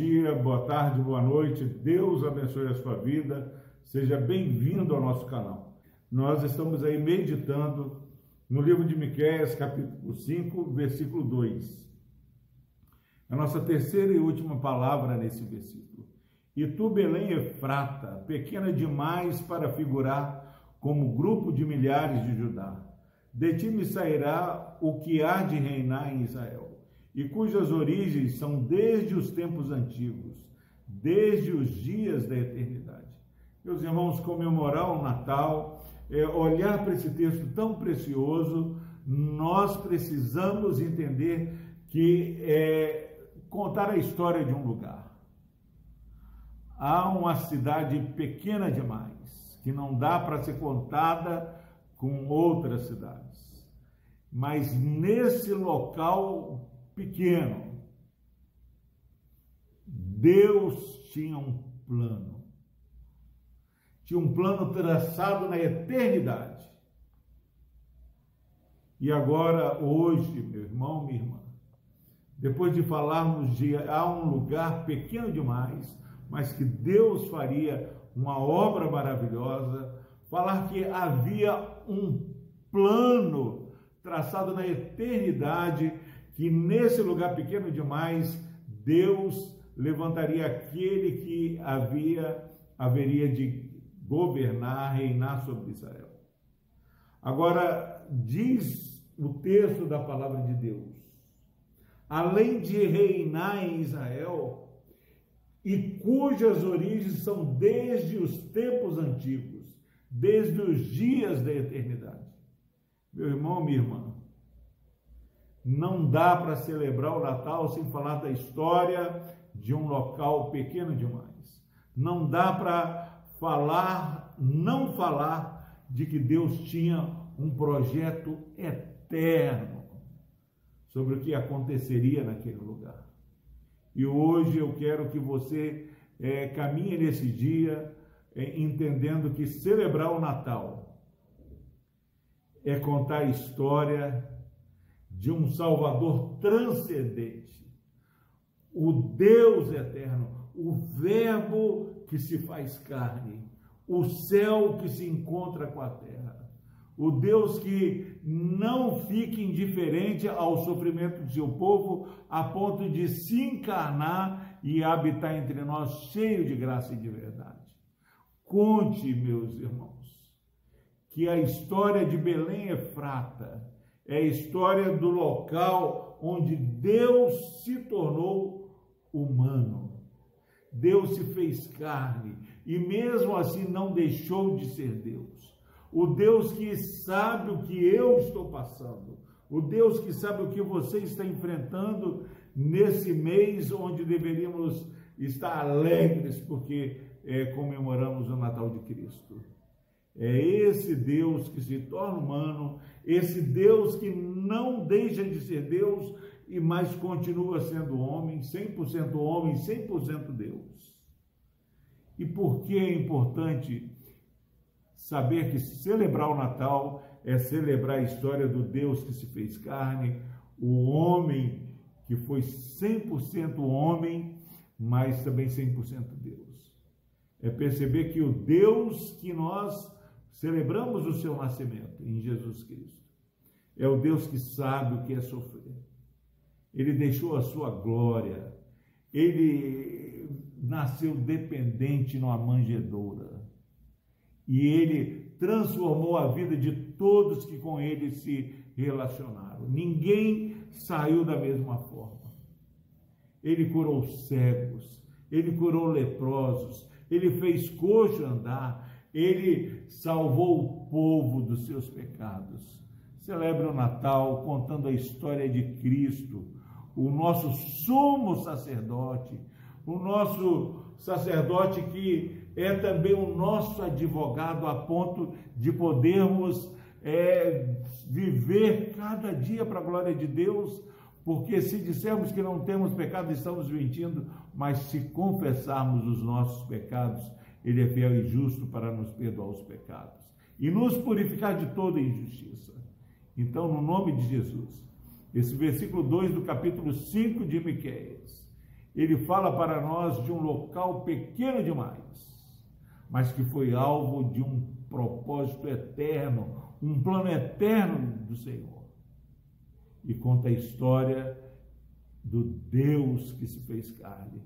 dia, boa tarde, boa noite. Deus abençoe a sua vida. Seja bem-vindo ao nosso canal. Nós estamos aí meditando no livro de Miqueias, capítulo 5, versículo 2. A nossa terceira e última palavra nesse versículo. E tu, Belém Efrata, pequena demais para figurar como grupo de milhares de Judá. De ti me sairá o que há de reinar em Israel e cujas origens são desde os tempos antigos, desde os dias da eternidade. Meus irmãos, comemorar o Natal, é, olhar para esse texto tão precioso, nós precisamos entender que é contar a história de um lugar. Há uma cidade pequena demais, que não dá para ser contada com outras cidades. Mas nesse local pequeno. Deus tinha um plano. Tinha um plano traçado na eternidade. E agora, hoje, meu irmão, minha irmã, depois de falarmos de há um lugar pequeno demais, mas que Deus faria uma obra maravilhosa, falar que havia um plano traçado na eternidade que nesse lugar pequeno demais, Deus levantaria aquele que havia haveria de governar, reinar sobre Israel. Agora diz o texto da palavra de Deus, além de reinar em Israel, e cujas origens são desde os tempos antigos, desde os dias da eternidade. Meu irmão, minha irmã, não dá para celebrar o Natal sem falar da história de um local pequeno demais. Não dá para falar, não falar de que Deus tinha um projeto eterno sobre o que aconteceria naquele lugar. E hoje eu quero que você é, caminhe nesse dia é, entendendo que celebrar o Natal é contar a história de um Salvador transcendente, o Deus eterno, o Verbo que se faz carne, o céu que se encontra com a terra, o Deus que não fica indiferente ao sofrimento do seu povo a ponto de se encarnar e habitar entre nós cheio de graça e de verdade. Conte, meus irmãos, que a história de Belém é frata é a história do local onde Deus se tornou humano. Deus se fez carne e mesmo assim não deixou de ser Deus. O Deus que sabe o que eu estou passando, o Deus que sabe o que você está enfrentando nesse mês onde deveríamos estar alegres porque é, comemoramos o Natal de Cristo. É esse Deus que se torna humano, esse Deus que não deixa de ser Deus e mais continua sendo homem, 100% homem, 100% Deus. E por que é importante saber que celebrar o Natal é celebrar a história do Deus que se fez carne, o homem que foi 100% homem, mas também 100% Deus. É perceber que o Deus que nós Celebramos o seu nascimento em Jesus Cristo. É o Deus que sabe o que é sofrer. Ele deixou a sua glória. Ele nasceu dependente numa manjedoura. E ele transformou a vida de todos que com ele se relacionaram. Ninguém saiu da mesma forma. Ele curou cegos, ele curou leprosos, ele fez coxo andar, ele salvou o povo dos seus pecados. Celebre o Natal contando a história de Cristo, o nosso sumo sacerdote, o nosso sacerdote que é também o nosso advogado a ponto de podermos é, viver cada dia para a glória de Deus, porque se dissermos que não temos pecado, estamos mentindo, mas se confessarmos os nossos pecados, ele é fiel e justo para nos perdoar os pecados e nos purificar de toda injustiça. Então, no nome de Jesus, esse versículo 2 do capítulo 5 de Miqueias, ele fala para nós de um local pequeno demais, mas que foi alvo de um propósito eterno, um plano eterno do Senhor. E conta a história do Deus que se fez carne,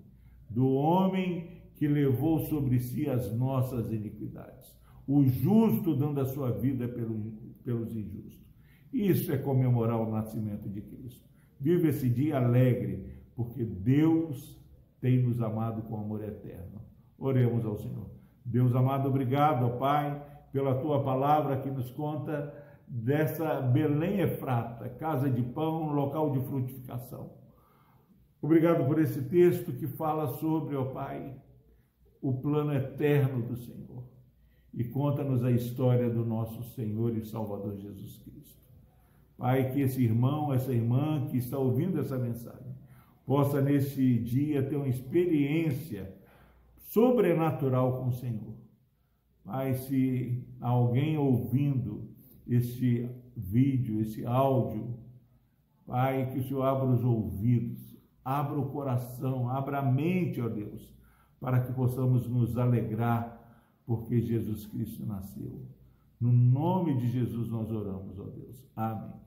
do homem que levou sobre si as nossas iniquidades, o justo dando a sua vida pelos injustos. Isso é comemorar o nascimento de Cristo. Vive esse dia alegre, porque Deus tem nos amado com amor eterno. Oremos ao Senhor. Deus amado, obrigado, Pai, pela tua palavra que nos conta dessa Belém Efrata, casa de pão, local de frutificação. Obrigado por esse texto que fala sobre, ó Pai, o plano eterno do Senhor e conta-nos a história do nosso Senhor e Salvador Jesus Cristo. Pai, que esse irmão, essa irmã que está ouvindo essa mensagem, possa nesse dia ter uma experiência sobrenatural com o Senhor. Pai, se alguém ouvindo esse vídeo, esse áudio, Pai, que o Senhor abra os ouvidos, abra o coração, abra a mente, ó Deus, para que possamos nos alegrar porque Jesus Cristo nasceu. No nome de Jesus nós oramos, ó Deus. Amém.